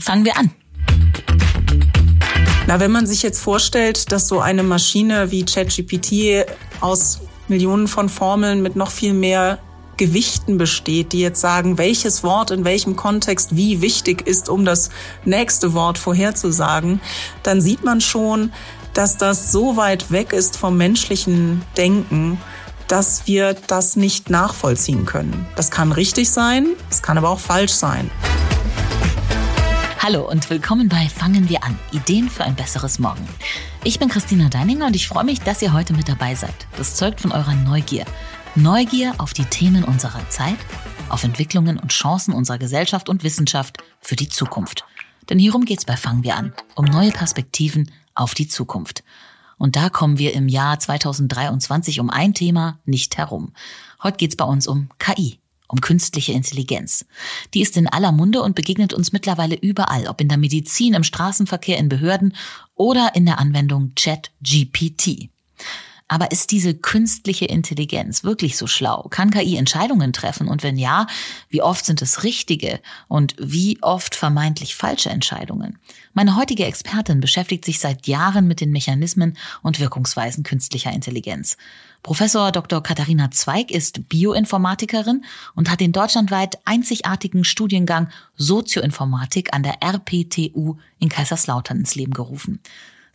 Fangen wir an. Na, wenn man sich jetzt vorstellt, dass so eine Maschine wie ChatGPT aus Millionen von Formeln mit noch viel mehr Gewichten besteht, die jetzt sagen, welches Wort in welchem Kontext wie wichtig ist, um das nächste Wort vorherzusagen, dann sieht man schon, dass das so weit weg ist vom menschlichen Denken, dass wir das nicht nachvollziehen können. Das kann richtig sein, es kann aber auch falsch sein. Hallo und willkommen bei Fangen wir an. Ideen für ein besseres Morgen. Ich bin Christina Deininger und ich freue mich, dass ihr heute mit dabei seid. Das zeugt von eurer Neugier. Neugier auf die Themen unserer Zeit, auf Entwicklungen und Chancen unserer Gesellschaft und Wissenschaft für die Zukunft. Denn hierum geht's bei Fangen wir an, um neue Perspektiven auf die Zukunft. Und da kommen wir im Jahr 2023 um ein Thema nicht herum. Heute geht's bei uns um KI um künstliche Intelligenz. Die ist in aller Munde und begegnet uns mittlerweile überall, ob in der Medizin, im Straßenverkehr, in Behörden oder in der Anwendung Chat-GPT. Aber ist diese künstliche Intelligenz wirklich so schlau? Kann KI Entscheidungen treffen? Und wenn ja, wie oft sind es richtige und wie oft vermeintlich falsche Entscheidungen? Meine heutige Expertin beschäftigt sich seit Jahren mit den Mechanismen und Wirkungsweisen künstlicher Intelligenz. Professor Dr. Katharina Zweig ist Bioinformatikerin und hat den deutschlandweit einzigartigen Studiengang Sozioinformatik an der RPTU in Kaiserslautern ins Leben gerufen.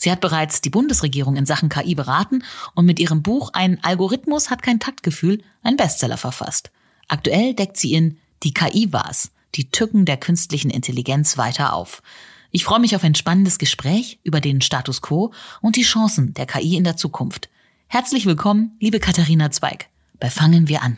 Sie hat bereits die Bundesregierung in Sachen KI beraten und mit ihrem Buch Ein Algorithmus hat kein Taktgefühl einen Bestseller verfasst. Aktuell deckt sie in Die KI war's, die Tücken der künstlichen Intelligenz weiter auf. Ich freue mich auf ein spannendes Gespräch über den Status quo und die Chancen der KI in der Zukunft. Herzlich willkommen, liebe Katharina Zweig, bei Fangen wir an.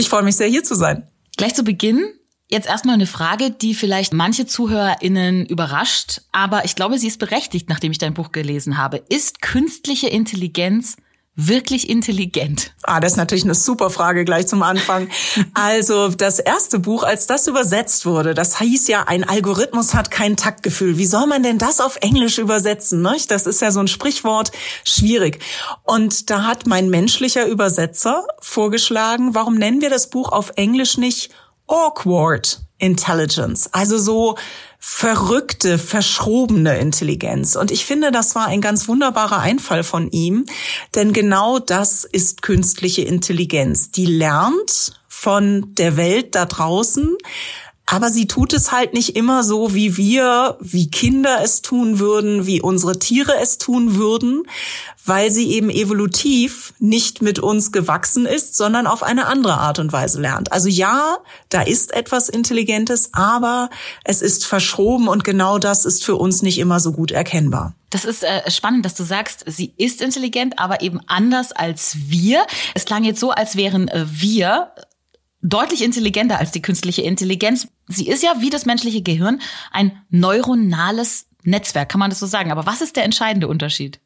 Ich freue mich sehr, hier zu sein. Gleich zu Beginn Jetzt erstmal eine Frage, die vielleicht manche ZuhörerInnen überrascht, aber ich glaube, sie ist berechtigt, nachdem ich dein Buch gelesen habe. Ist künstliche Intelligenz wirklich intelligent? Ah, das ist natürlich eine super Frage gleich zum Anfang. Also das erste Buch, als das übersetzt wurde, das hieß ja, ein Algorithmus hat kein Taktgefühl. Wie soll man denn das auf Englisch übersetzen? Ne? Das ist ja so ein Sprichwort, schwierig. Und da hat mein menschlicher Übersetzer vorgeschlagen, warum nennen wir das Buch auf Englisch nicht awkward Intelligence, also so verrückte, verschrobene Intelligenz. Und ich finde, das war ein ganz wunderbarer Einfall von ihm, denn genau das ist künstliche Intelligenz. Die lernt von der Welt da draußen, aber sie tut es halt nicht immer so, wie wir, wie Kinder es tun würden, wie unsere Tiere es tun würden, weil sie eben evolutiv nicht mit uns gewachsen ist, sondern auf eine andere Art und Weise lernt. Also ja, da ist etwas Intelligentes, aber es ist verschroben und genau das ist für uns nicht immer so gut erkennbar. Das ist äh, spannend, dass du sagst, sie ist intelligent, aber eben anders als wir. Es klang jetzt so, als wären äh, wir deutlich intelligenter als die künstliche Intelligenz. Sie ist ja wie das menschliche Gehirn ein neuronales Netzwerk, kann man das so sagen. Aber was ist der entscheidende Unterschied?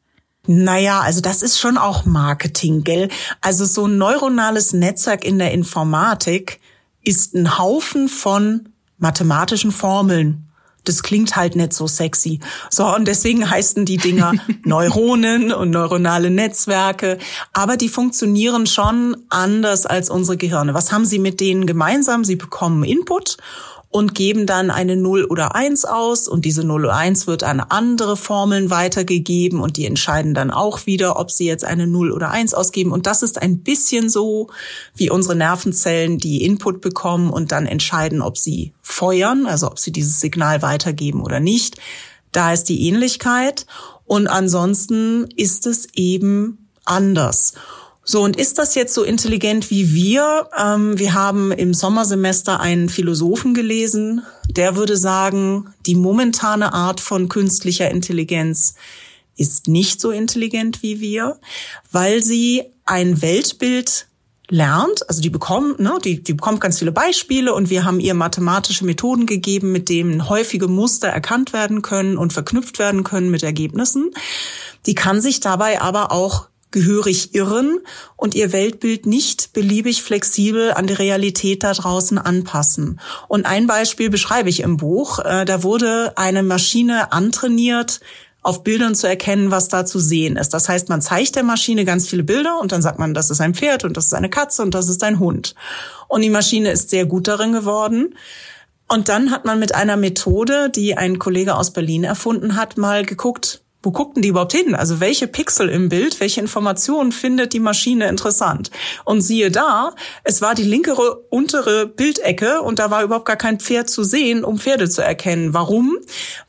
Naja, also das ist schon auch Marketing, gell? Also so ein neuronales Netzwerk in der Informatik ist ein Haufen von mathematischen Formeln das klingt halt nicht so sexy. So, und deswegen heißen die Dinger Neuronen und neuronale Netzwerke. Aber die funktionieren schon anders als unsere Gehirne. Was haben sie mit denen gemeinsam? Sie bekommen Input und geben dann eine 0 oder 1 aus und diese 0 oder 1 wird an andere Formeln weitergegeben und die entscheiden dann auch wieder, ob sie jetzt eine 0 oder 1 ausgeben und das ist ein bisschen so wie unsere Nervenzellen, die Input bekommen und dann entscheiden, ob sie feuern, also ob sie dieses Signal weitergeben oder nicht. Da ist die Ähnlichkeit und ansonsten ist es eben anders. So, und ist das jetzt so intelligent wie wir? Ähm, wir haben im Sommersemester einen Philosophen gelesen, der würde sagen, die momentane Art von künstlicher Intelligenz ist nicht so intelligent wie wir, weil sie ein Weltbild lernt, also die bekommt, ne, die, die bekommt ganz viele Beispiele und wir haben ihr mathematische Methoden gegeben, mit denen häufige Muster erkannt werden können und verknüpft werden können mit Ergebnissen. Die kann sich dabei aber auch gehörig irren und ihr Weltbild nicht beliebig flexibel an die Realität da draußen anpassen. Und ein Beispiel beschreibe ich im Buch. Äh, da wurde eine Maschine antrainiert, auf Bildern zu erkennen, was da zu sehen ist. Das heißt, man zeigt der Maschine ganz viele Bilder und dann sagt man, das ist ein Pferd und das ist eine Katze und das ist ein Hund. Und die Maschine ist sehr gut darin geworden. Und dann hat man mit einer Methode, die ein Kollege aus Berlin erfunden hat, mal geguckt, wo guckten die überhaupt hin? Also welche Pixel im Bild, welche Informationen findet die Maschine interessant? Und siehe da, es war die linkere untere Bildecke und da war überhaupt gar kein Pferd zu sehen, um Pferde zu erkennen. Warum?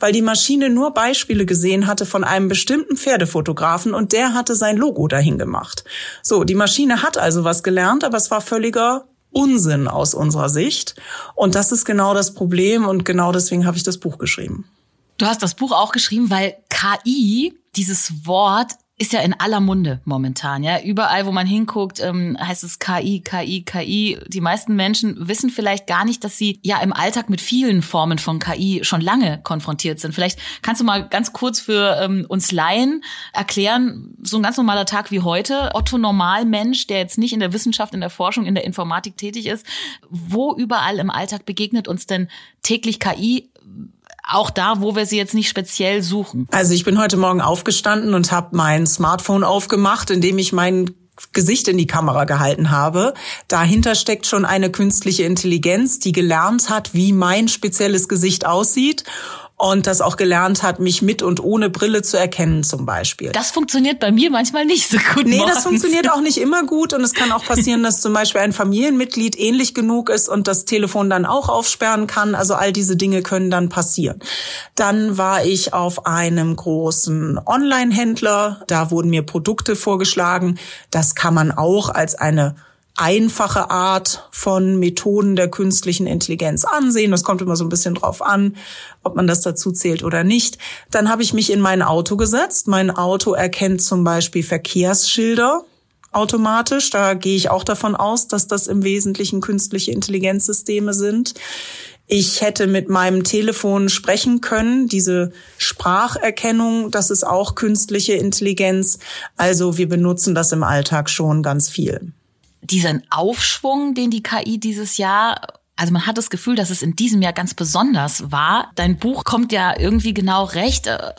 Weil die Maschine nur Beispiele gesehen hatte von einem bestimmten Pferdefotografen und der hatte sein Logo dahin gemacht. So, die Maschine hat also was gelernt, aber es war völliger Unsinn aus unserer Sicht. Und das ist genau das Problem und genau deswegen habe ich das Buch geschrieben. Du hast das Buch auch geschrieben, weil KI, dieses Wort, ist ja in aller Munde momentan, ja. Überall, wo man hinguckt, ähm, heißt es KI, KI, KI. Die meisten Menschen wissen vielleicht gar nicht, dass sie ja im Alltag mit vielen Formen von KI schon lange konfrontiert sind. Vielleicht kannst du mal ganz kurz für ähm, uns Laien erklären, so ein ganz normaler Tag wie heute, Otto Normalmensch, der jetzt nicht in der Wissenschaft, in der Forschung, in der Informatik tätig ist, wo überall im Alltag begegnet uns denn täglich KI? Auch da, wo wir sie jetzt nicht speziell suchen? Also ich bin heute Morgen aufgestanden und habe mein Smartphone aufgemacht, indem ich mein Gesicht in die Kamera gehalten habe. Dahinter steckt schon eine künstliche Intelligenz, die gelernt hat, wie mein spezielles Gesicht aussieht und das auch gelernt hat, mich mit und ohne Brille zu erkennen zum Beispiel. Das funktioniert bei mir manchmal nicht so gut. Nee, morgens. das funktioniert auch nicht immer gut und es kann auch passieren, dass zum Beispiel ein Familienmitglied ähnlich genug ist und das Telefon dann auch aufsperren kann. Also all diese Dinge können dann passieren. Dann war ich auf einem großen Online-Händler. Da wurden mir Produkte vorgeschlagen. Das kann man auch als eine einfache Art von Methoden der künstlichen Intelligenz ansehen. Das kommt immer so ein bisschen drauf an, ob man das dazu zählt oder nicht. Dann habe ich mich in mein Auto gesetzt. Mein Auto erkennt zum Beispiel Verkehrsschilder automatisch. Da gehe ich auch davon aus, dass das im Wesentlichen künstliche Intelligenzsysteme sind. Ich hätte mit meinem Telefon sprechen können. Diese Spracherkennung, das ist auch künstliche Intelligenz. Also wir benutzen das im Alltag schon ganz viel diesen Aufschwung, den die KI dieses Jahr also man hat das Gefühl, dass es in diesem Jahr ganz besonders war. Dein Buch kommt ja irgendwie genau recht. Äh,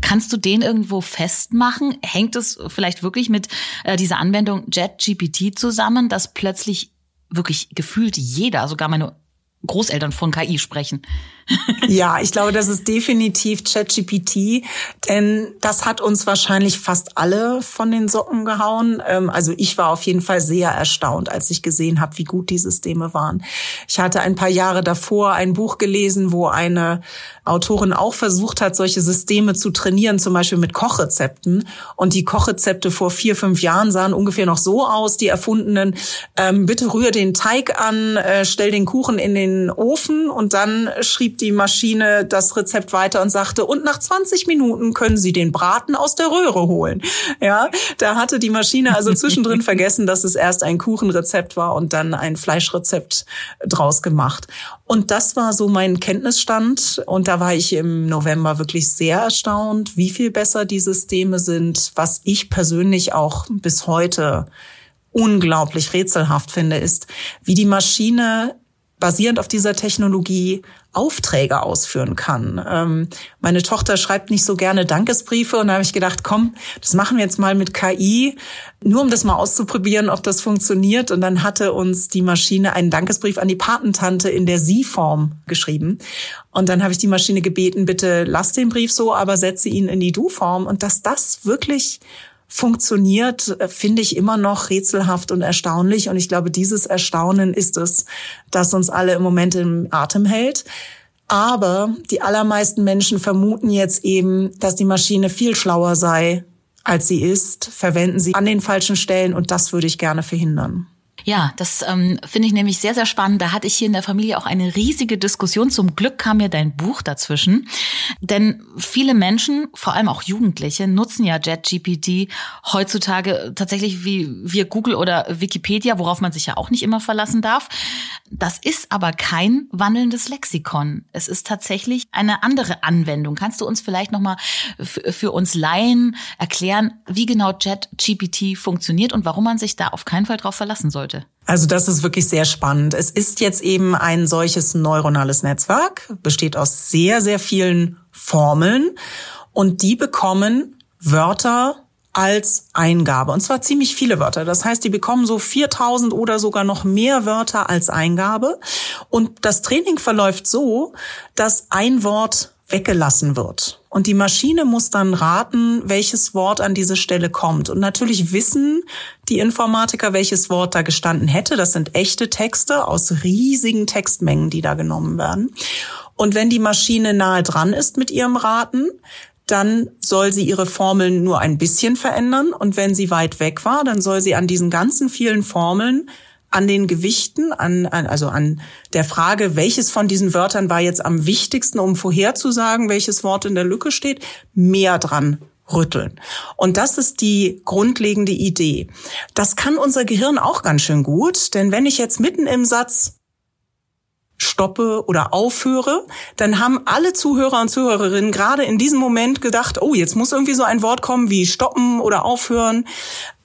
kannst du den irgendwo festmachen? Hängt es vielleicht wirklich mit äh, dieser Anwendung JetGPT zusammen, dass plötzlich wirklich gefühlt jeder, sogar meine Großeltern von KI sprechen. Ja, ich glaube, das ist definitiv ChatGPT, denn das hat uns wahrscheinlich fast alle von den Socken gehauen. Ähm, also ich war auf jeden Fall sehr erstaunt, als ich gesehen habe, wie gut die Systeme waren. Ich hatte ein paar Jahre davor ein Buch gelesen, wo eine Autorin auch versucht hat, solche Systeme zu trainieren, zum Beispiel mit Kochrezepten. Und die Kochrezepte vor vier, fünf Jahren sahen ungefähr noch so aus, die erfundenen, ähm, bitte rühr den Teig an, äh, stell den Kuchen in den Ofen und dann schrieb die Maschine das Rezept weiter und sagte, und nach 20 Minuten können Sie den Braten aus der Röhre holen. Ja, da hatte die Maschine also zwischendrin vergessen, dass es erst ein Kuchenrezept war und dann ein Fleischrezept draus gemacht. Und das war so mein Kenntnisstand. Und da war ich im November wirklich sehr erstaunt, wie viel besser die Systeme sind, was ich persönlich auch bis heute unglaublich rätselhaft finde, ist, wie die Maschine basierend auf dieser Technologie Aufträge ausführen kann. Ähm, meine Tochter schreibt nicht so gerne Dankesbriefe und da habe ich gedacht, komm, das machen wir jetzt mal mit KI, nur um das mal auszuprobieren, ob das funktioniert. Und dann hatte uns die Maschine einen Dankesbrief an die Patentante in der Sie-Form geschrieben. Und dann habe ich die Maschine gebeten, bitte lass den Brief so, aber setze ihn in die Du-Form. Und dass das wirklich funktioniert, äh, finde ich immer noch rätselhaft und erstaunlich. Und ich glaube, dieses Erstaunen ist es, das uns alle im Moment im Atem hält. Aber die allermeisten Menschen vermuten jetzt eben, dass die Maschine viel schlauer sei, als sie ist, verwenden sie an den falschen Stellen und das würde ich gerne verhindern. Ja, das ähm, finde ich nämlich sehr, sehr spannend. Da hatte ich hier in der Familie auch eine riesige Diskussion. Zum Glück kam mir dein Buch dazwischen. Denn viele Menschen, vor allem auch Jugendliche, nutzen ja JetGPT heutzutage tatsächlich wie wir Google oder Wikipedia, worauf man sich ja auch nicht immer verlassen darf. Das ist aber kein wandelndes Lexikon. Es ist tatsächlich eine andere Anwendung. Kannst du uns vielleicht nochmal für uns Laien erklären, wie genau JetGPT funktioniert und warum man sich da auf keinen Fall drauf verlassen sollte? Also das ist wirklich sehr spannend. Es ist jetzt eben ein solches neuronales Netzwerk, besteht aus sehr, sehr vielen Formeln und die bekommen Wörter als Eingabe. Und zwar ziemlich viele Wörter. Das heißt, die bekommen so 4000 oder sogar noch mehr Wörter als Eingabe. Und das Training verläuft so, dass ein Wort weggelassen wird. Und die Maschine muss dann raten, welches Wort an diese Stelle kommt. Und natürlich wissen die Informatiker, welches Wort da gestanden hätte. Das sind echte Texte aus riesigen Textmengen, die da genommen werden. Und wenn die Maschine nahe dran ist mit ihrem Raten, dann soll sie ihre Formeln nur ein bisschen verändern. Und wenn sie weit weg war, dann soll sie an diesen ganzen vielen Formeln an den Gewichten, an, an, also an der Frage, welches von diesen Wörtern war jetzt am wichtigsten, um vorherzusagen, welches Wort in der Lücke steht, mehr dran rütteln. Und das ist die grundlegende Idee. Das kann unser Gehirn auch ganz schön gut, denn wenn ich jetzt mitten im Satz stoppe oder aufhöre, dann haben alle Zuhörer und Zuhörerinnen gerade in diesem Moment gedacht, oh, jetzt muss irgendwie so ein Wort kommen wie stoppen oder aufhören.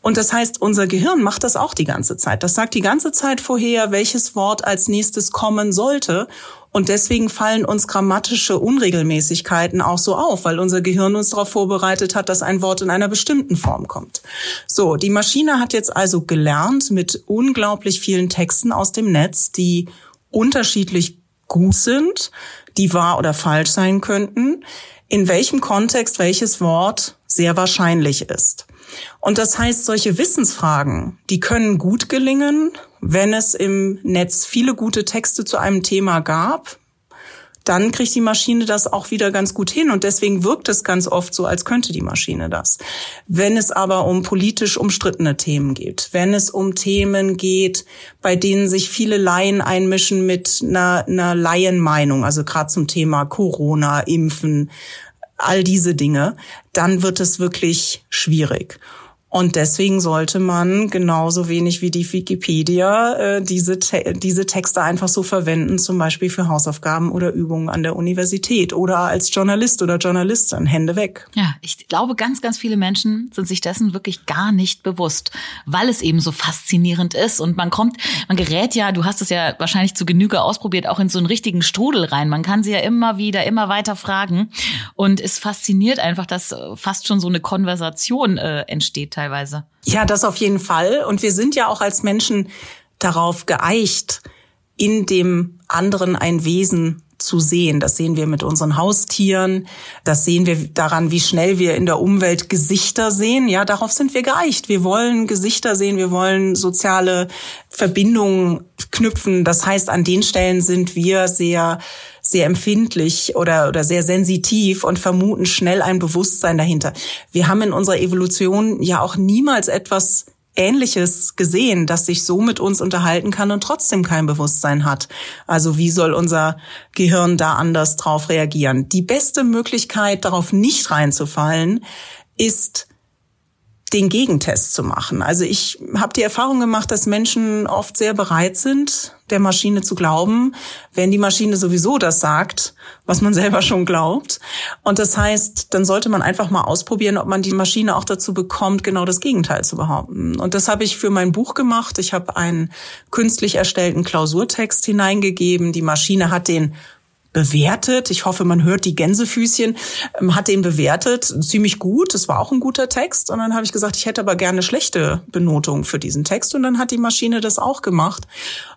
Und das heißt, unser Gehirn macht das auch die ganze Zeit. Das sagt die ganze Zeit vorher, welches Wort als nächstes kommen sollte. Und deswegen fallen uns grammatische Unregelmäßigkeiten auch so auf, weil unser Gehirn uns darauf vorbereitet hat, dass ein Wort in einer bestimmten Form kommt. So, die Maschine hat jetzt also gelernt mit unglaublich vielen Texten aus dem Netz, die unterschiedlich gut sind, die wahr oder falsch sein könnten, in welchem Kontext welches Wort sehr wahrscheinlich ist. Und das heißt, solche Wissensfragen, die können gut gelingen, wenn es im Netz viele gute Texte zu einem Thema gab, dann kriegt die Maschine das auch wieder ganz gut hin. Und deswegen wirkt es ganz oft so, als könnte die Maschine das. Wenn es aber um politisch umstrittene Themen geht, wenn es um Themen geht, bei denen sich viele Laien einmischen mit einer, einer Laienmeinung, also gerade zum Thema Corona, Impfen, all diese Dinge, dann wird es wirklich schwierig. Und deswegen sollte man genauso wenig wie die Wikipedia äh, diese, te diese Texte einfach so verwenden, zum Beispiel für Hausaufgaben oder Übungen an der Universität oder als Journalist oder Journalistin. Hände weg. Ja, ich glaube, ganz, ganz viele Menschen sind sich dessen wirklich gar nicht bewusst, weil es eben so faszinierend ist. Und man kommt, man gerät ja, du hast es ja wahrscheinlich zu Genüge ausprobiert, auch in so einen richtigen Strudel rein. Man kann sie ja immer wieder, immer weiter fragen. Und es fasziniert einfach, dass fast schon so eine Konversation äh, entsteht teilweise. Ja, das auf jeden Fall. Und wir sind ja auch als Menschen darauf geeicht, in dem anderen ein Wesen zu sehen. Das sehen wir mit unseren Haustieren. Das sehen wir daran, wie schnell wir in der Umwelt Gesichter sehen. Ja, darauf sind wir geeicht. Wir wollen Gesichter sehen. Wir wollen soziale Verbindungen knüpfen. Das heißt, an den Stellen sind wir sehr sehr empfindlich oder, oder sehr sensitiv und vermuten schnell ein Bewusstsein dahinter. Wir haben in unserer Evolution ja auch niemals etwas Ähnliches gesehen, das sich so mit uns unterhalten kann und trotzdem kein Bewusstsein hat. Also wie soll unser Gehirn da anders drauf reagieren? Die beste Möglichkeit, darauf nicht reinzufallen, ist den Gegentest zu machen. Also ich habe die Erfahrung gemacht, dass Menschen oft sehr bereit sind, der Maschine zu glauben, wenn die Maschine sowieso das sagt, was man selber schon glaubt. Und das heißt, dann sollte man einfach mal ausprobieren, ob man die Maschine auch dazu bekommt, genau das Gegenteil zu behaupten. Und das habe ich für mein Buch gemacht. Ich habe einen künstlich erstellten Klausurtext hineingegeben. Die Maschine hat den bewertet. Ich hoffe, man hört die Gänsefüßchen, ähm, hat den bewertet, ziemlich gut. Das war auch ein guter Text. Und dann habe ich gesagt, ich hätte aber gerne schlechte Benotung für diesen Text. Und dann hat die Maschine das auch gemacht.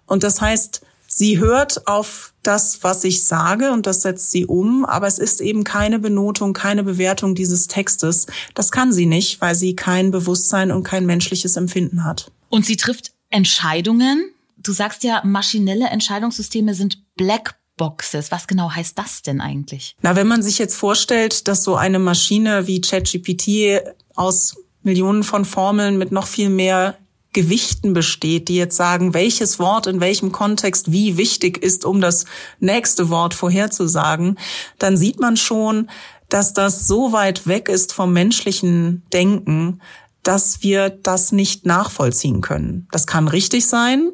Und das heißt, sie hört auf das, was ich sage und das setzt sie um, aber es ist eben keine Benotung, keine Bewertung dieses Textes. Das kann sie nicht, weil sie kein Bewusstsein und kein menschliches Empfinden hat. Und sie trifft Entscheidungen. Du sagst ja, maschinelle Entscheidungssysteme sind Black Boxes. Was genau heißt das denn eigentlich? Na, wenn man sich jetzt vorstellt, dass so eine Maschine wie ChatGPT aus Millionen von Formeln mit noch viel mehr Gewichten besteht, die jetzt sagen, welches Wort in welchem Kontext wie wichtig ist, um das nächste Wort vorherzusagen, dann sieht man schon, dass das so weit weg ist vom menschlichen Denken, dass wir das nicht nachvollziehen können. Das kann richtig sein,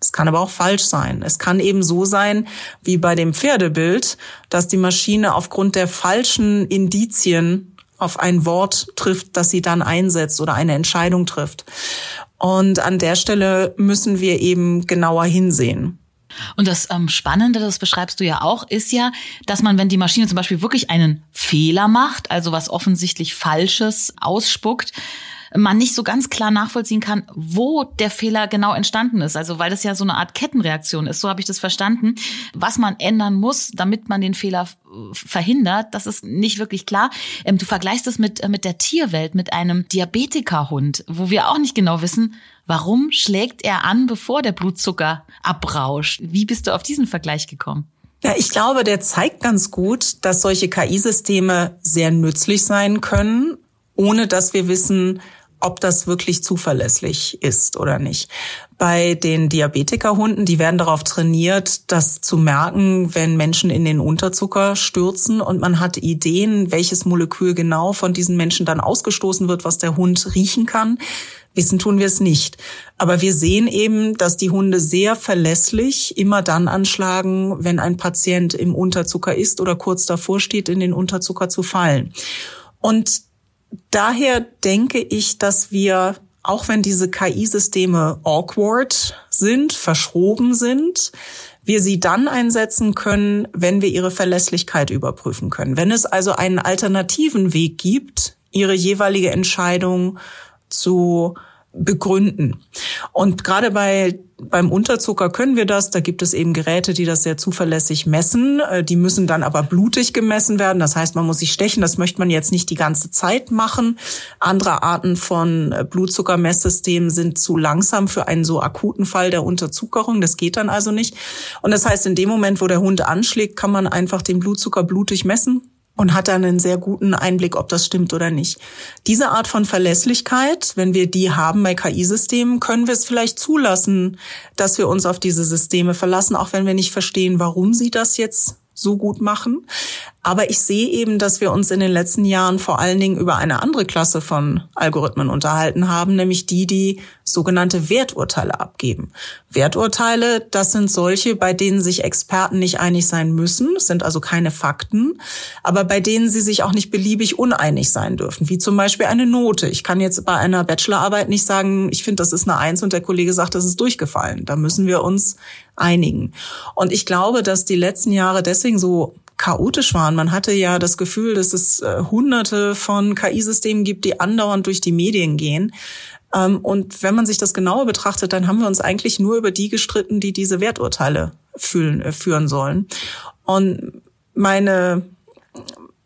es kann aber auch falsch sein. Es kann eben so sein, wie bei dem Pferdebild, dass die Maschine aufgrund der falschen Indizien auf ein Wort trifft, das sie dann einsetzt oder eine Entscheidung trifft. Und an der Stelle müssen wir eben genauer hinsehen. Und das ähm, Spannende, das beschreibst du ja auch, ist ja, dass man, wenn die Maschine zum Beispiel wirklich einen Fehler macht, also was offensichtlich Falsches ausspuckt, man nicht so ganz klar nachvollziehen kann, wo der Fehler genau entstanden ist. Also weil das ja so eine Art Kettenreaktion ist, so habe ich das verstanden. Was man ändern muss, damit man den Fehler verhindert, das ist nicht wirklich klar. Ähm, du vergleichst es mit, äh, mit der Tierwelt, mit einem Diabetikerhund, wo wir auch nicht genau wissen, warum schlägt er an, bevor der Blutzucker abrauscht. Wie bist du auf diesen Vergleich gekommen? Ja, ich glaube, der zeigt ganz gut, dass solche KI-Systeme sehr nützlich sein können, ohne dass wir wissen, ob das wirklich zuverlässig ist oder nicht. Bei den Diabetikerhunden, die werden darauf trainiert, das zu merken, wenn Menschen in den Unterzucker stürzen und man hat Ideen, welches Molekül genau von diesen Menschen dann ausgestoßen wird, was der Hund riechen kann. Wissen tun wir es nicht. Aber wir sehen eben, dass die Hunde sehr verlässlich immer dann anschlagen, wenn ein Patient im Unterzucker ist oder kurz davor steht, in den Unterzucker zu fallen. Und daher denke ich, dass wir, auch wenn diese KI-Systeme awkward sind, verschroben sind, wir sie dann einsetzen können, wenn wir ihre Verlässlichkeit überprüfen können. Wenn es also einen alternativen Weg gibt, ihre jeweilige Entscheidung zu begründen. Und gerade bei beim Unterzucker können wir das. Da gibt es eben Geräte, die das sehr zuverlässig messen. Äh, die müssen dann aber blutig gemessen werden. Das heißt, man muss sich stechen. Das möchte man jetzt nicht die ganze Zeit machen. Andere Arten von äh, Blutzuckermesssystemen sind zu langsam für einen so akuten Fall der Unterzuckerung. Das geht dann also nicht. Und das heißt, in dem Moment, wo der Hund anschlägt, kann man einfach den Blutzucker blutig messen und hat dann einen sehr guten Einblick, ob das stimmt oder nicht. Diese Art von Verlässlichkeit, wenn wir die haben bei KI-Systemen, können wir es vielleicht zulassen, dass wir uns auf diese Systeme verlassen, auch wenn wir nicht verstehen, warum sie das jetzt so gut machen. Aber ich sehe eben, dass wir uns in den letzten Jahren vor allen Dingen über eine andere Klasse von Algorithmen unterhalten haben, nämlich die, die sogenannte Werturteile abgeben. Werturteile, das sind solche, bei denen sich Experten nicht einig sein müssen, sind also keine Fakten, aber bei denen sie sich auch nicht beliebig uneinig sein dürfen, wie zum Beispiel eine Note. Ich kann jetzt bei einer Bachelorarbeit nicht sagen, ich finde, das ist eine Eins und der Kollege sagt, das ist durchgefallen. Da müssen wir uns einigen. Und ich glaube, dass die letzten Jahre deswegen so chaotisch waren. Man hatte ja das Gefühl, dass es äh, hunderte von KI-Systemen gibt, die andauernd durch die Medien gehen. Ähm, und wenn man sich das genauer betrachtet, dann haben wir uns eigentlich nur über die gestritten, die diese Werturteile fühlen, äh, führen sollen. Und meine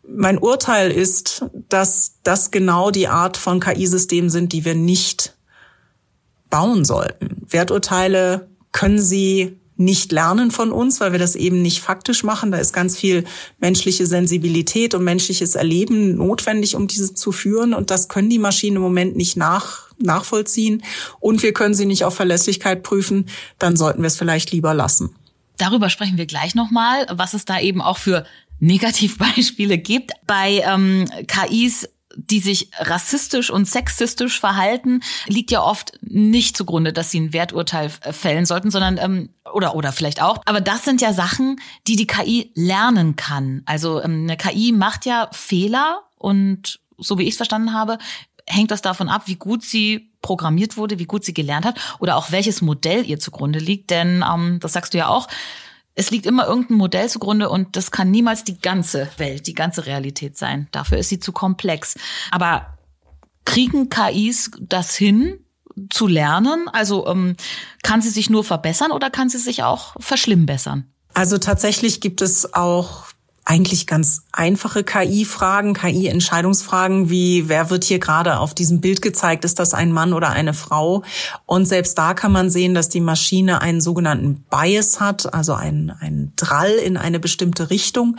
mein Urteil ist, dass das genau die Art von KI-Systemen sind, die wir nicht bauen sollten. Werturteile können sie nicht lernen von uns, weil wir das eben nicht faktisch machen. Da ist ganz viel menschliche Sensibilität und menschliches Erleben notwendig, um diese zu führen. Und das können die Maschinen im Moment nicht nach, nachvollziehen. Und wir können sie nicht auf Verlässlichkeit prüfen. Dann sollten wir es vielleicht lieber lassen. Darüber sprechen wir gleich nochmal, was es da eben auch für Negativbeispiele gibt. Bei ähm, KIs die sich rassistisch und sexistisch verhalten, liegt ja oft nicht zugrunde, dass sie ein Werturteil fällen sollten, sondern ähm, oder oder vielleicht auch. Aber das sind ja Sachen, die die KI lernen kann. Also ähm, eine KI macht ja Fehler und so wie ich es verstanden habe, hängt das davon ab, wie gut sie programmiert wurde, wie gut sie gelernt hat oder auch welches Modell ihr zugrunde liegt. Denn ähm, das sagst du ja auch es liegt immer irgendein Modell zugrunde und das kann niemals die ganze Welt, die ganze Realität sein. Dafür ist sie zu komplex. Aber kriegen KIs das hin, zu lernen? Also ähm, kann sie sich nur verbessern oder kann sie sich auch verschlimmbessern? Also tatsächlich gibt es auch eigentlich ganz einfache KI-Fragen, KI-Entscheidungsfragen, wie wer wird hier gerade auf diesem Bild gezeigt, ist das ein Mann oder eine Frau? Und selbst da kann man sehen, dass die Maschine einen sogenannten Bias hat, also einen, einen Drall in eine bestimmte Richtung.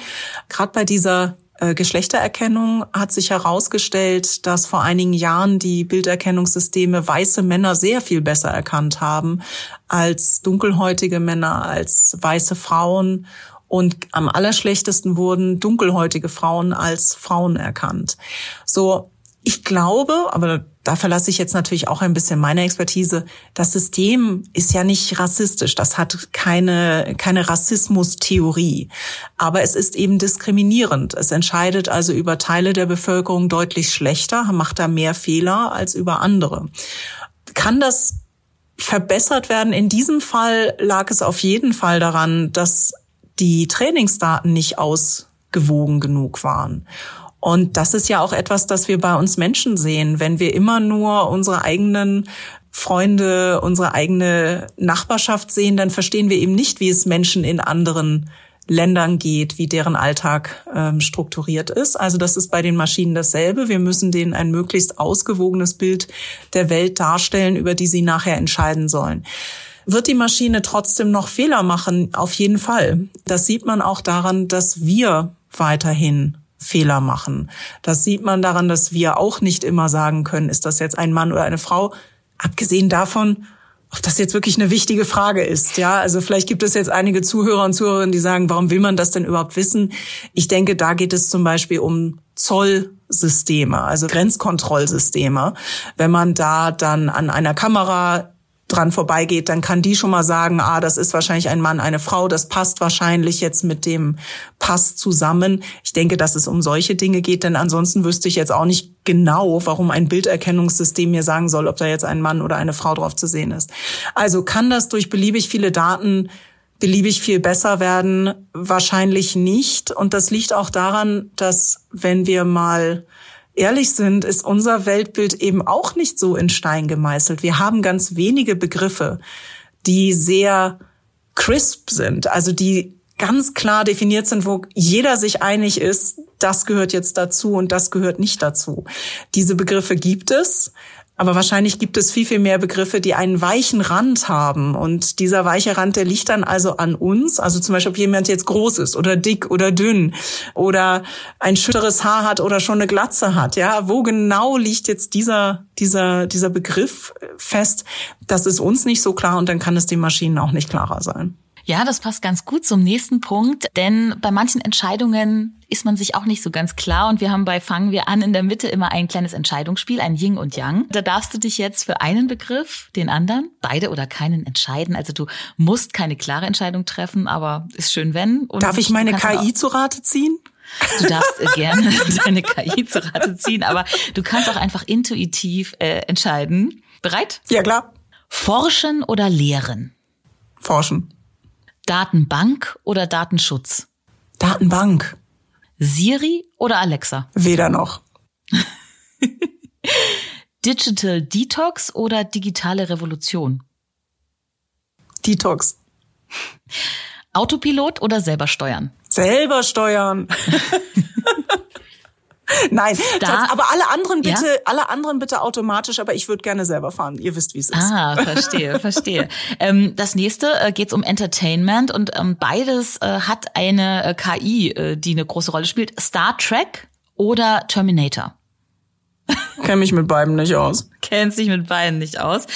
Gerade bei dieser äh, Geschlechtererkennung hat sich herausgestellt, dass vor einigen Jahren die Bilderkennungssysteme weiße Männer sehr viel besser erkannt haben als dunkelhäutige Männer, als weiße Frauen. Und am allerschlechtesten wurden dunkelhäutige Frauen als Frauen erkannt. So, ich glaube, aber da verlasse ich jetzt natürlich auch ein bisschen meine Expertise. Das System ist ja nicht rassistisch. Das hat keine, keine Rassismustheorie. Aber es ist eben diskriminierend. Es entscheidet also über Teile der Bevölkerung deutlich schlechter, macht da mehr Fehler als über andere. Kann das verbessert werden? In diesem Fall lag es auf jeden Fall daran, dass die Trainingsdaten nicht ausgewogen genug waren. Und das ist ja auch etwas, das wir bei uns Menschen sehen. Wenn wir immer nur unsere eigenen Freunde, unsere eigene Nachbarschaft sehen, dann verstehen wir eben nicht, wie es Menschen in anderen Ländern geht, wie deren Alltag ähm, strukturiert ist. Also das ist bei den Maschinen dasselbe. Wir müssen denen ein möglichst ausgewogenes Bild der Welt darstellen, über die sie nachher entscheiden sollen. Wird die Maschine trotzdem noch Fehler machen? Auf jeden Fall. Das sieht man auch daran, dass wir weiterhin Fehler machen. Das sieht man daran, dass wir auch nicht immer sagen können, ist das jetzt ein Mann oder eine Frau. Abgesehen davon, ob das jetzt wirklich eine wichtige Frage ist. Ja, also vielleicht gibt es jetzt einige Zuhörer und Zuhörerinnen, die sagen, warum will man das denn überhaupt wissen? Ich denke, da geht es zum Beispiel um Zollsysteme, also Grenzkontrollsysteme. Wenn man da dann an einer Kamera dran vorbeigeht, dann kann die schon mal sagen, ah, das ist wahrscheinlich ein Mann, eine Frau, das passt wahrscheinlich jetzt mit dem Pass zusammen. Ich denke, dass es um solche Dinge geht, denn ansonsten wüsste ich jetzt auch nicht genau, warum ein Bilderkennungssystem mir sagen soll, ob da jetzt ein Mann oder eine Frau drauf zu sehen ist. Also kann das durch beliebig viele Daten beliebig viel besser werden? Wahrscheinlich nicht. Und das liegt auch daran, dass wenn wir mal ehrlich sind, ist unser Weltbild eben auch nicht so in Stein gemeißelt. Wir haben ganz wenige Begriffe, die sehr crisp sind, also die ganz klar definiert sind, wo jeder sich einig ist, das gehört jetzt dazu und das gehört nicht dazu. Diese Begriffe gibt es. Aber wahrscheinlich gibt es viel, viel mehr Begriffe, die einen weichen Rand haben. Und dieser weiche Rand, der liegt dann also an uns. Also zum Beispiel, ob jemand jetzt groß ist oder dick oder dünn oder ein schütteres Haar hat oder schon eine Glatze hat. Ja, wo genau liegt jetzt dieser, dieser, dieser Begriff fest? Das ist uns nicht so klar und dann kann es den Maschinen auch nicht klarer sein. Ja, das passt ganz gut zum nächsten Punkt, denn bei manchen Entscheidungen ist man sich auch nicht so ganz klar und wir haben bei Fangen wir an in der Mitte immer ein kleines Entscheidungsspiel, ein Yin und Yang. Da darfst du dich jetzt für einen Begriff, den anderen, beide oder keinen entscheiden. Also du musst keine klare Entscheidung treffen, aber ist schön, wenn. Und Darf ich meine KI zu Rate ziehen? Du darfst äh, gerne deine KI zu Rate ziehen, aber du kannst auch einfach intuitiv äh, entscheiden. Bereit? Ja, klar. Forschen oder lehren? Forschen. Datenbank oder Datenschutz? Datenbank. Siri oder Alexa? Weder noch. Digital Detox oder digitale Revolution? Detox. Autopilot oder selber steuern? Selber steuern. Nein, da, aber alle anderen bitte, ja? alle anderen bitte automatisch, aber ich würde gerne selber fahren. Ihr wisst, wie es ist. Ah, verstehe, verstehe. Ähm, das nächste äh, geht um Entertainment und ähm, beides äh, hat eine äh, KI, äh, die eine große Rolle spielt. Star Trek oder Terminator? Kenn mich mit beiden nicht aus. Kennt sich mit beiden nicht aus.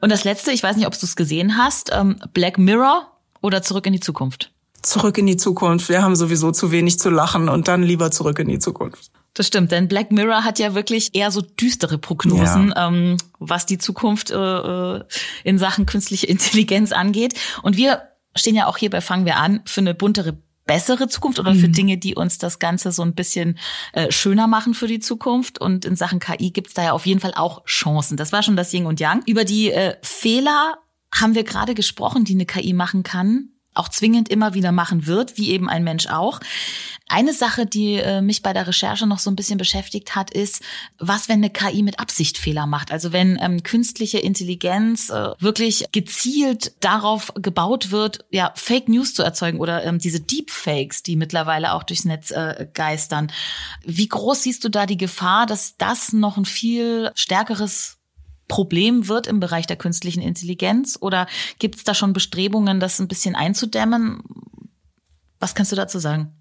Und das letzte, ich weiß nicht, ob du es gesehen hast, ähm, Black Mirror oder Zurück in die Zukunft? Zurück in die Zukunft. Wir haben sowieso zu wenig zu lachen und dann lieber zurück in die Zukunft. Das stimmt, denn Black Mirror hat ja wirklich eher so düstere Prognosen, ja. ähm, was die Zukunft äh, äh, in Sachen künstliche Intelligenz angeht. Und wir stehen ja auch hier bei Fangen wir an für eine buntere bessere Zukunft oder für mhm. Dinge, die uns das Ganze so ein bisschen äh, schöner machen für die Zukunft. Und in Sachen KI gibt's da ja auf jeden Fall auch Chancen. Das war schon das Yin und Yang. Über die äh, Fehler haben wir gerade gesprochen, die eine KI machen kann auch zwingend immer wieder machen wird, wie eben ein Mensch auch. Eine Sache, die äh, mich bei der Recherche noch so ein bisschen beschäftigt hat, ist, was, wenn eine KI mit Absicht Fehler macht? Also wenn ähm, künstliche Intelligenz äh, wirklich gezielt darauf gebaut wird, ja, Fake News zu erzeugen oder ähm, diese Deepfakes, die mittlerweile auch durchs Netz äh, geistern. Wie groß siehst du da die Gefahr, dass das noch ein viel stärkeres Problem wird im Bereich der künstlichen Intelligenz? Oder gibt es da schon Bestrebungen, das ein bisschen einzudämmen? Was kannst du dazu sagen?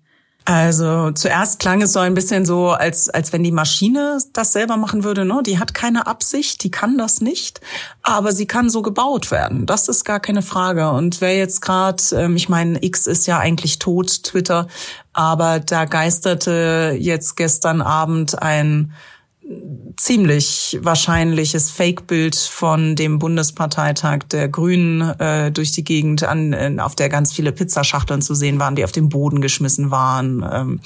Also zuerst klang es so ein bisschen so, als, als wenn die Maschine das selber machen würde. Ne? Die hat keine Absicht, die kann das nicht, aber sie kann so gebaut werden. Das ist gar keine Frage. Und wer jetzt gerade, ähm, ich meine, X ist ja eigentlich tot, Twitter, aber da geisterte jetzt gestern Abend ein ziemlich wahrscheinliches Fake-Bild von dem Bundesparteitag der Grünen äh, durch die Gegend, an, auf der ganz viele Pizzaschachteln zu sehen waren, die auf den Boden geschmissen waren. Ähm,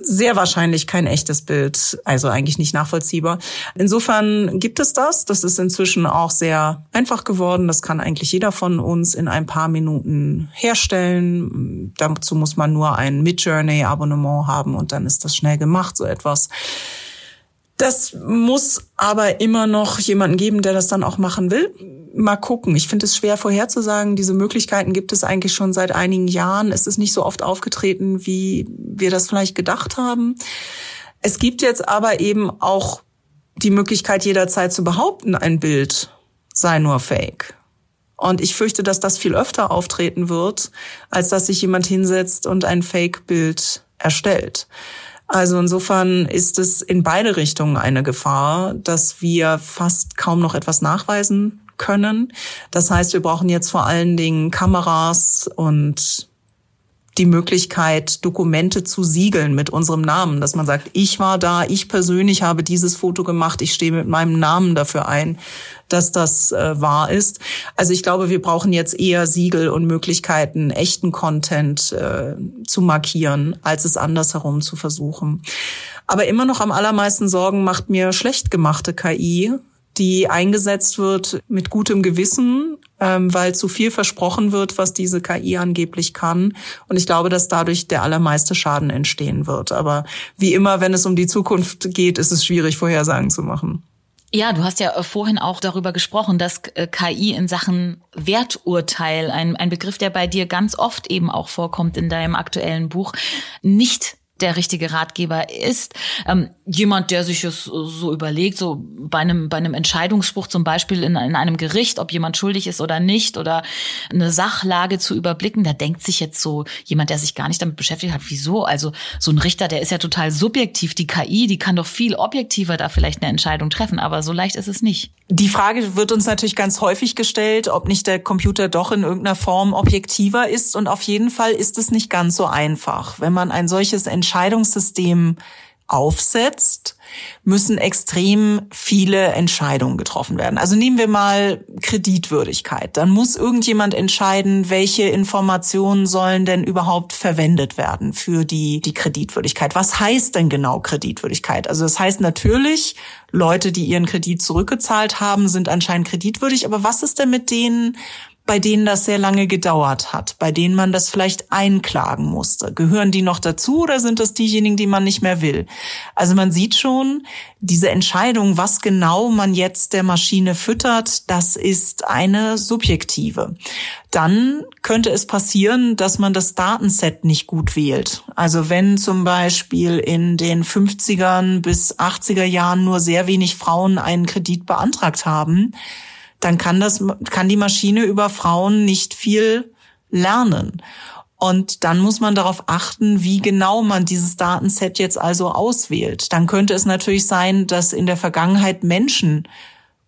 sehr wahrscheinlich kein echtes Bild, also eigentlich nicht nachvollziehbar. Insofern gibt es das. Das ist inzwischen auch sehr einfach geworden. Das kann eigentlich jeder von uns in ein paar Minuten herstellen. Dazu muss man nur ein Midjourney-Abonnement haben und dann ist das schnell gemacht, so etwas. Das muss aber immer noch jemanden geben, der das dann auch machen will. Mal gucken. Ich finde es schwer vorherzusagen. Diese Möglichkeiten gibt es eigentlich schon seit einigen Jahren. Es ist nicht so oft aufgetreten, wie wir das vielleicht gedacht haben. Es gibt jetzt aber eben auch die Möglichkeit jederzeit zu behaupten, ein Bild sei nur Fake. Und ich fürchte, dass das viel öfter auftreten wird, als dass sich jemand hinsetzt und ein Fake-Bild erstellt. Also insofern ist es in beide Richtungen eine Gefahr, dass wir fast kaum noch etwas nachweisen können. Das heißt, wir brauchen jetzt vor allen Dingen Kameras und die Möglichkeit, Dokumente zu siegeln mit unserem Namen, dass man sagt, ich war da, ich persönlich habe dieses Foto gemacht, ich stehe mit meinem Namen dafür ein, dass das äh, wahr ist. Also ich glaube, wir brauchen jetzt eher Siegel und Möglichkeiten, echten Content äh, zu markieren, als es andersherum zu versuchen. Aber immer noch am allermeisten Sorgen macht mir schlecht gemachte KI, die eingesetzt wird mit gutem Gewissen, ähm, weil zu viel versprochen wird, was diese KI angeblich kann. Und ich glaube, dass dadurch der allermeiste Schaden entstehen wird. Aber wie immer, wenn es um die Zukunft geht, ist es schwierig, Vorhersagen zu machen. Ja, du hast ja äh, vorhin auch darüber gesprochen, dass äh, KI in Sachen Werturteil, ein, ein Begriff, der bei dir ganz oft eben auch vorkommt in deinem aktuellen Buch, nicht der richtige Ratgeber ist. Ähm, jemand, der sich es so überlegt, so bei einem, bei einem Entscheidungsspruch zum Beispiel in, in einem Gericht, ob jemand schuldig ist oder nicht oder eine Sachlage zu überblicken, da denkt sich jetzt so jemand, der sich gar nicht damit beschäftigt hat, wieso? Also so ein Richter, der ist ja total subjektiv. Die KI, die kann doch viel objektiver da vielleicht eine Entscheidung treffen, aber so leicht ist es nicht. Die Frage wird uns natürlich ganz häufig gestellt, ob nicht der Computer doch in irgendeiner Form objektiver ist. Und auf jeden Fall ist es nicht ganz so einfach. Wenn man ein solches Entscheidungssystem aufsetzt, müssen extrem viele Entscheidungen getroffen werden. Also nehmen wir mal Kreditwürdigkeit. Dann muss irgendjemand entscheiden, welche Informationen sollen denn überhaupt verwendet werden für die, die Kreditwürdigkeit. Was heißt denn genau Kreditwürdigkeit? Also das heißt natürlich, Leute, die ihren Kredit zurückgezahlt haben, sind anscheinend kreditwürdig. Aber was ist denn mit denen, bei denen das sehr lange gedauert hat, bei denen man das vielleicht einklagen musste. Gehören die noch dazu oder sind das diejenigen, die man nicht mehr will? Also man sieht schon, diese Entscheidung, was genau man jetzt der Maschine füttert, das ist eine subjektive. Dann könnte es passieren, dass man das Datenset nicht gut wählt. Also wenn zum Beispiel in den 50ern bis 80er Jahren nur sehr wenig Frauen einen Kredit beantragt haben, dann kann das, kann die Maschine über Frauen nicht viel lernen. Und dann muss man darauf achten, wie genau man dieses Datenset jetzt also auswählt. Dann könnte es natürlich sein, dass in der Vergangenheit Menschen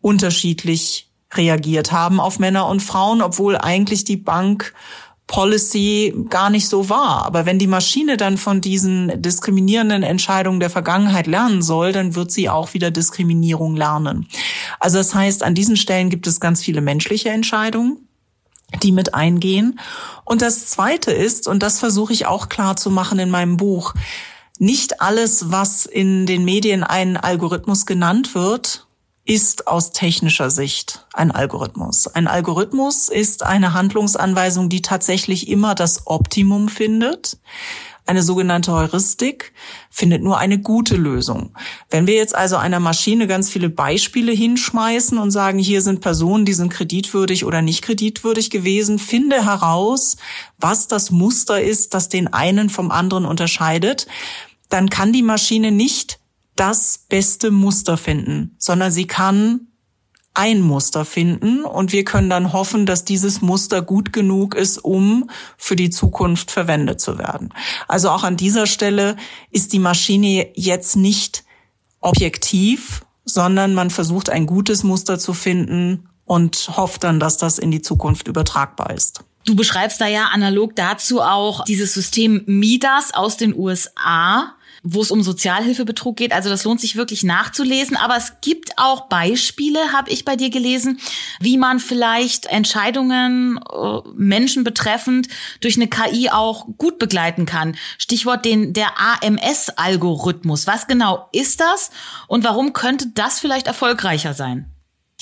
unterschiedlich reagiert haben auf Männer und Frauen, obwohl eigentlich die Bank Policy gar nicht so war. Aber wenn die Maschine dann von diesen diskriminierenden Entscheidungen der Vergangenheit lernen soll, dann wird sie auch wieder Diskriminierung lernen. Also das heißt, an diesen Stellen gibt es ganz viele menschliche Entscheidungen die mit eingehen. Und das Zweite ist, und das versuche ich auch klar zu machen in meinem Buch, nicht alles, was in den Medien ein Algorithmus genannt wird, ist aus technischer Sicht ein Algorithmus. Ein Algorithmus ist eine Handlungsanweisung, die tatsächlich immer das Optimum findet. Eine sogenannte Heuristik findet nur eine gute Lösung. Wenn wir jetzt also einer Maschine ganz viele Beispiele hinschmeißen und sagen, hier sind Personen, die sind kreditwürdig oder nicht kreditwürdig gewesen, finde heraus, was das Muster ist, das den einen vom anderen unterscheidet, dann kann die Maschine nicht das beste Muster finden, sondern sie kann ein Muster finden und wir können dann hoffen, dass dieses Muster gut genug ist, um für die Zukunft verwendet zu werden. Also auch an dieser Stelle ist die Maschine jetzt nicht objektiv, sondern man versucht ein gutes Muster zu finden und hofft dann, dass das in die Zukunft übertragbar ist. Du beschreibst da ja analog dazu auch dieses System Midas aus den USA wo es um Sozialhilfebetrug geht. Also das lohnt sich wirklich nachzulesen. Aber es gibt auch Beispiele, habe ich bei dir gelesen, wie man vielleicht Entscheidungen äh, Menschen betreffend durch eine KI auch gut begleiten kann. Stichwort den der AMS-Algorithmus. Was genau ist das und warum könnte das vielleicht erfolgreicher sein?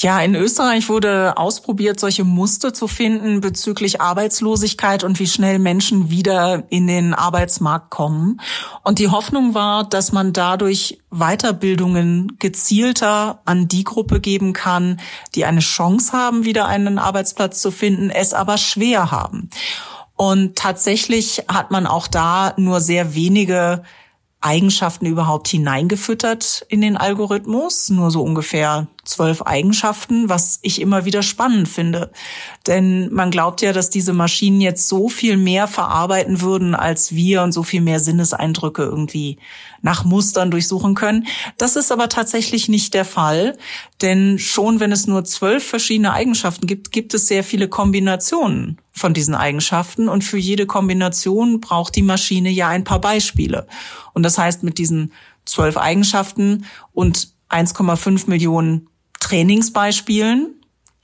Ja, in Österreich wurde ausprobiert, solche Muster zu finden bezüglich Arbeitslosigkeit und wie schnell Menschen wieder in den Arbeitsmarkt kommen. Und die Hoffnung war, dass man dadurch Weiterbildungen gezielter an die Gruppe geben kann, die eine Chance haben, wieder einen Arbeitsplatz zu finden, es aber schwer haben. Und tatsächlich hat man auch da nur sehr wenige Eigenschaften überhaupt hineingefüttert in den Algorithmus, nur so ungefähr zwölf Eigenschaften, was ich immer wieder spannend finde. Denn man glaubt ja, dass diese Maschinen jetzt so viel mehr verarbeiten würden als wir und so viel mehr Sinneseindrücke irgendwie nach Mustern durchsuchen können. Das ist aber tatsächlich nicht der Fall, denn schon wenn es nur zwölf verschiedene Eigenschaften gibt, gibt es sehr viele Kombinationen von diesen Eigenschaften und für jede Kombination braucht die Maschine ja ein paar Beispiele. Und das heißt, mit diesen zwölf Eigenschaften und 1,5 Millionen Trainingsbeispielen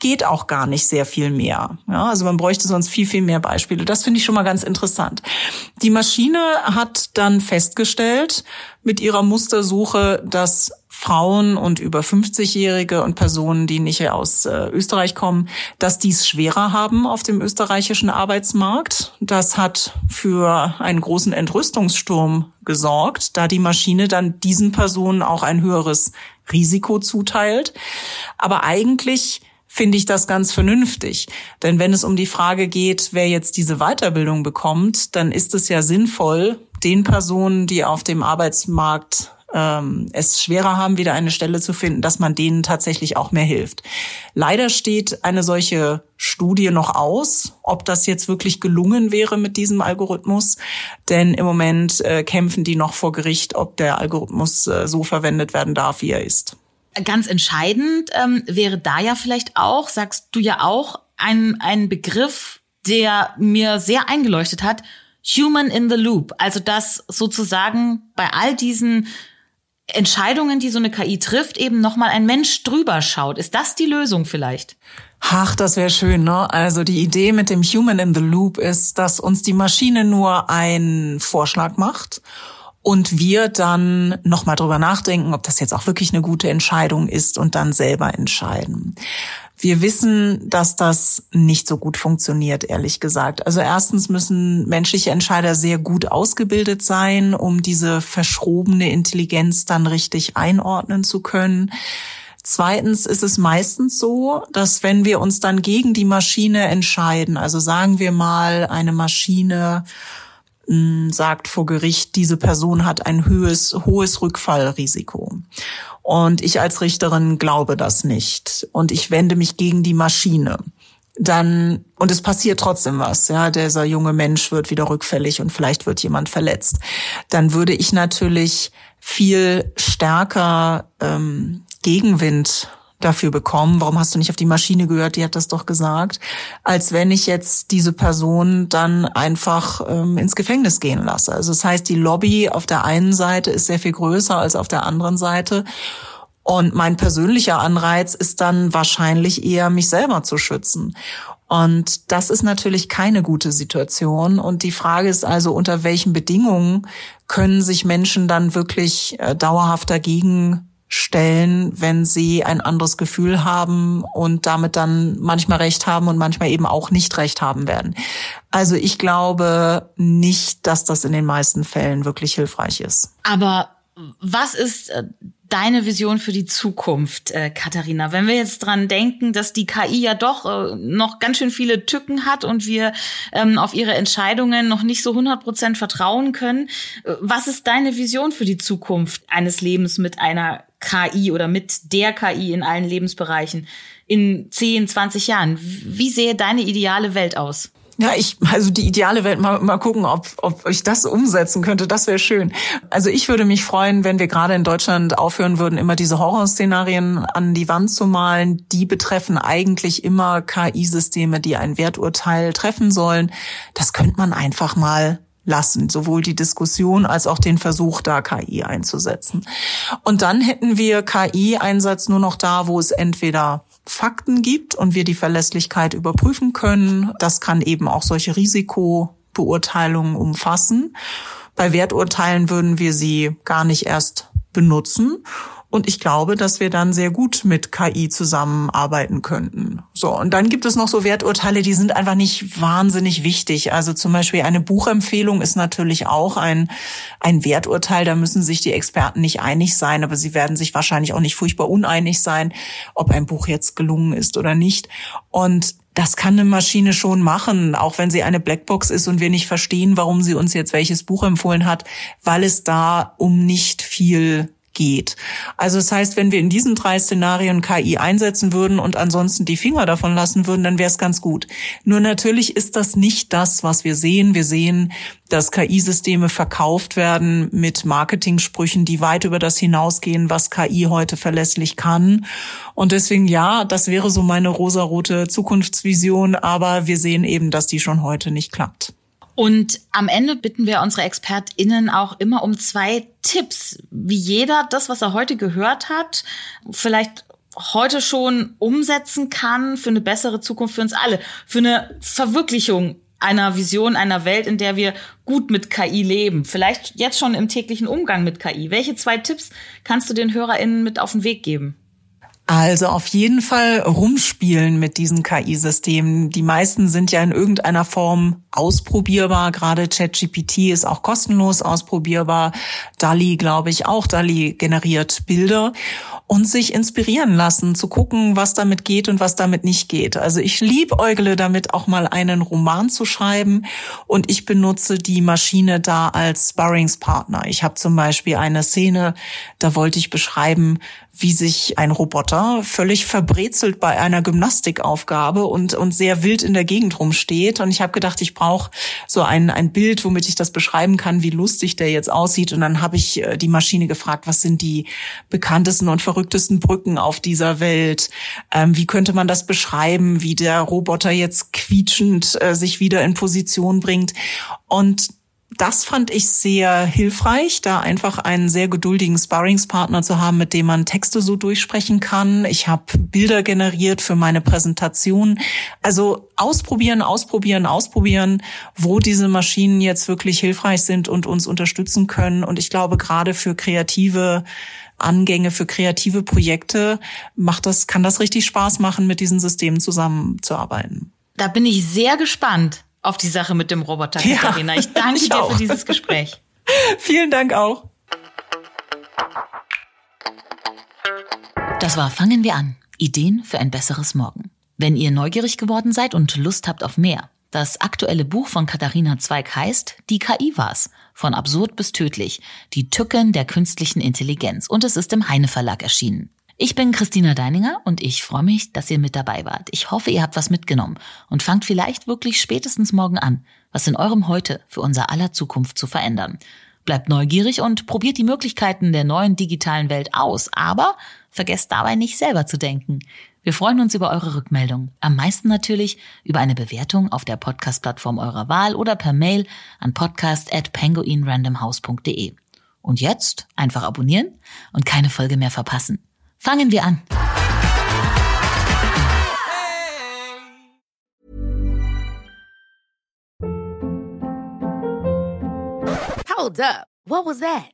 geht auch gar nicht sehr viel mehr. Ja, also man bräuchte sonst viel, viel mehr Beispiele. Das finde ich schon mal ganz interessant. Die Maschine hat dann festgestellt mit ihrer Mustersuche, dass Frauen und über 50-Jährige und Personen, die nicht aus äh, Österreich kommen, dass dies schwerer haben auf dem österreichischen Arbeitsmarkt. Das hat für einen großen Entrüstungssturm gesorgt, da die Maschine dann diesen Personen auch ein höheres Risiko zuteilt. Aber eigentlich finde ich das ganz vernünftig. Denn wenn es um die Frage geht, wer jetzt diese Weiterbildung bekommt, dann ist es ja sinnvoll, den Personen, die auf dem Arbeitsmarkt ähm, es schwerer haben, wieder eine Stelle zu finden, dass man denen tatsächlich auch mehr hilft. Leider steht eine solche Studie noch aus, ob das jetzt wirklich gelungen wäre mit diesem Algorithmus. Denn im Moment äh, kämpfen die noch vor Gericht, ob der Algorithmus äh, so verwendet werden darf, wie er ist. Ganz entscheidend ähm, wäre da ja vielleicht auch, sagst du ja auch, ein, ein Begriff, der mir sehr eingeleuchtet hat, Human in the Loop. Also dass sozusagen bei all diesen Entscheidungen, die so eine KI trifft, eben nochmal ein Mensch drüber schaut. Ist das die Lösung vielleicht? Ach, das wäre schön, ne? Also die Idee mit dem Human in the Loop ist, dass uns die Maschine nur einen Vorschlag macht und wir dann nochmal drüber nachdenken, ob das jetzt auch wirklich eine gute Entscheidung ist und dann selber entscheiden. Wir wissen, dass das nicht so gut funktioniert, ehrlich gesagt. Also erstens müssen menschliche Entscheider sehr gut ausgebildet sein, um diese verschrobene Intelligenz dann richtig einordnen zu können. Zweitens ist es meistens so, dass wenn wir uns dann gegen die Maschine entscheiden, also sagen wir mal, eine Maschine sagt vor Gericht, diese Person hat ein höhes, hohes Rückfallrisiko. Und ich als Richterin glaube das nicht. Und ich wende mich gegen die Maschine. Dann, und es passiert trotzdem was, ja, dieser junge Mensch wird wieder rückfällig und vielleicht wird jemand verletzt. Dann würde ich natürlich viel stärker ähm, Gegenwind dafür bekommen. Warum hast du nicht auf die Maschine gehört? Die hat das doch gesagt. Als wenn ich jetzt diese Person dann einfach ähm, ins Gefängnis gehen lasse. Also das heißt, die Lobby auf der einen Seite ist sehr viel größer als auf der anderen Seite. Und mein persönlicher Anreiz ist dann wahrscheinlich eher, mich selber zu schützen. Und das ist natürlich keine gute Situation. Und die Frage ist also, unter welchen Bedingungen können sich Menschen dann wirklich äh, dauerhaft dagegen stellen, wenn sie ein anderes Gefühl haben und damit dann manchmal recht haben und manchmal eben auch nicht recht haben werden. Also ich glaube nicht, dass das in den meisten Fällen wirklich hilfreich ist. Aber was ist äh, deine Vision für die Zukunft, äh, Katharina? Wenn wir jetzt dran denken, dass die KI ja doch äh, noch ganz schön viele Tücken hat und wir ähm, auf ihre Entscheidungen noch nicht so 100 Prozent vertrauen können, was ist deine Vision für die Zukunft eines Lebens mit einer KI oder mit der KI in allen Lebensbereichen? in 10, 20 Jahren? Wie sähe deine ideale Welt aus? Ja, ich, also die ideale Welt, mal, mal gucken, ob, ob ich das umsetzen könnte. Das wäre schön. Also ich würde mich freuen, wenn wir gerade in Deutschland aufhören würden, immer diese Horrorszenarien an die Wand zu malen. Die betreffen eigentlich immer KI-Systeme, die ein Werturteil treffen sollen. Das könnte man einfach mal lassen, sowohl die Diskussion als auch den Versuch, da KI einzusetzen. Und dann hätten wir KI-Einsatz nur noch da, wo es entweder Fakten gibt und wir die Verlässlichkeit überprüfen können. Das kann eben auch solche Risikobeurteilungen umfassen. Bei Werturteilen würden wir sie gar nicht erst benutzen. Und ich glaube, dass wir dann sehr gut mit KI zusammenarbeiten könnten. So, und dann gibt es noch so Werturteile, die sind einfach nicht wahnsinnig wichtig. Also zum Beispiel eine Buchempfehlung ist natürlich auch ein, ein Werturteil. Da müssen sich die Experten nicht einig sein, aber sie werden sich wahrscheinlich auch nicht furchtbar uneinig sein, ob ein Buch jetzt gelungen ist oder nicht. Und das kann eine Maschine schon machen, auch wenn sie eine Blackbox ist und wir nicht verstehen, warum sie uns jetzt welches Buch empfohlen hat, weil es da um nicht viel geht. Also das heißt, wenn wir in diesen drei Szenarien KI einsetzen würden und ansonsten die Finger davon lassen würden, dann wäre es ganz gut. Nur natürlich ist das nicht das, was wir sehen. Wir sehen, dass KI-Systeme verkauft werden mit Marketingsprüchen, die weit über das hinausgehen, was KI heute verlässlich kann. Und deswegen ja, das wäre so meine rosarote Zukunftsvision, aber wir sehen eben, dass die schon heute nicht klappt. Und am Ende bitten wir unsere ExpertInnen auch immer um zwei Tipps, wie jeder das, was er heute gehört hat, vielleicht heute schon umsetzen kann für eine bessere Zukunft für uns alle, für eine Verwirklichung einer Vision einer Welt, in der wir gut mit KI leben. Vielleicht jetzt schon im täglichen Umgang mit KI. Welche zwei Tipps kannst du den HörerInnen mit auf den Weg geben? Also auf jeden Fall rumspielen mit diesen KI-Systemen. Die meisten sind ja in irgendeiner Form ausprobierbar. Gerade ChatGPT ist auch kostenlos ausprobierbar. DALI, glaube ich, auch. DALI generiert Bilder und sich inspirieren lassen, zu gucken, was damit geht und was damit nicht geht. Also ich liebäugle damit auch mal einen Roman zu schreiben und ich benutze die Maschine da als Sparringspartner. Ich habe zum Beispiel eine Szene, da wollte ich beschreiben, wie sich ein Roboter völlig verbrezelt bei einer Gymnastikaufgabe und, und sehr wild in der Gegend rumsteht. Und ich habe gedacht, ich brauche so ein, ein Bild, womit ich das beschreiben kann, wie lustig der jetzt aussieht. Und dann habe ich äh, die Maschine gefragt, was sind die bekanntesten und verrücktesten Brücken auf dieser Welt? Ähm, wie könnte man das beschreiben, wie der Roboter jetzt quietschend äh, sich wieder in Position bringt? Und das fand ich sehr hilfreich, da einfach einen sehr geduldigen Sparringspartner zu haben, mit dem man Texte so durchsprechen kann. Ich habe Bilder generiert für meine Präsentation. Also ausprobieren, ausprobieren, ausprobieren, wo diese Maschinen jetzt wirklich hilfreich sind und uns unterstützen können. Und ich glaube, gerade für kreative Angänge, für kreative Projekte macht das, kann das richtig Spaß machen, mit diesen Systemen zusammenzuarbeiten. Da bin ich sehr gespannt auf die Sache mit dem Roboter, Katharina. Ja, ich danke ich dir auch. für dieses Gespräch. Vielen Dank auch. Das war Fangen wir an. Ideen für ein besseres Morgen. Wenn ihr neugierig geworden seid und Lust habt auf mehr, das aktuelle Buch von Katharina Zweig heißt Die KI war's. Von absurd bis tödlich. Die Tücken der künstlichen Intelligenz. Und es ist im Heine Verlag erschienen. Ich bin Christina Deininger und ich freue mich, dass ihr mit dabei wart. Ich hoffe, ihr habt was mitgenommen und fangt vielleicht wirklich spätestens morgen an, was in eurem Heute für unser aller Zukunft zu verändern. Bleibt neugierig und probiert die Möglichkeiten der neuen digitalen Welt aus, aber vergesst dabei nicht selber zu denken. Wir freuen uns über eure Rückmeldung. Am meisten natürlich über eine Bewertung auf der Podcast-Plattform eurer Wahl oder per Mail an podcast@penguinrandomhouse.de. Und jetzt einfach abonnieren und keine Folge mehr verpassen. Fangen wir an. Hold up. What was that?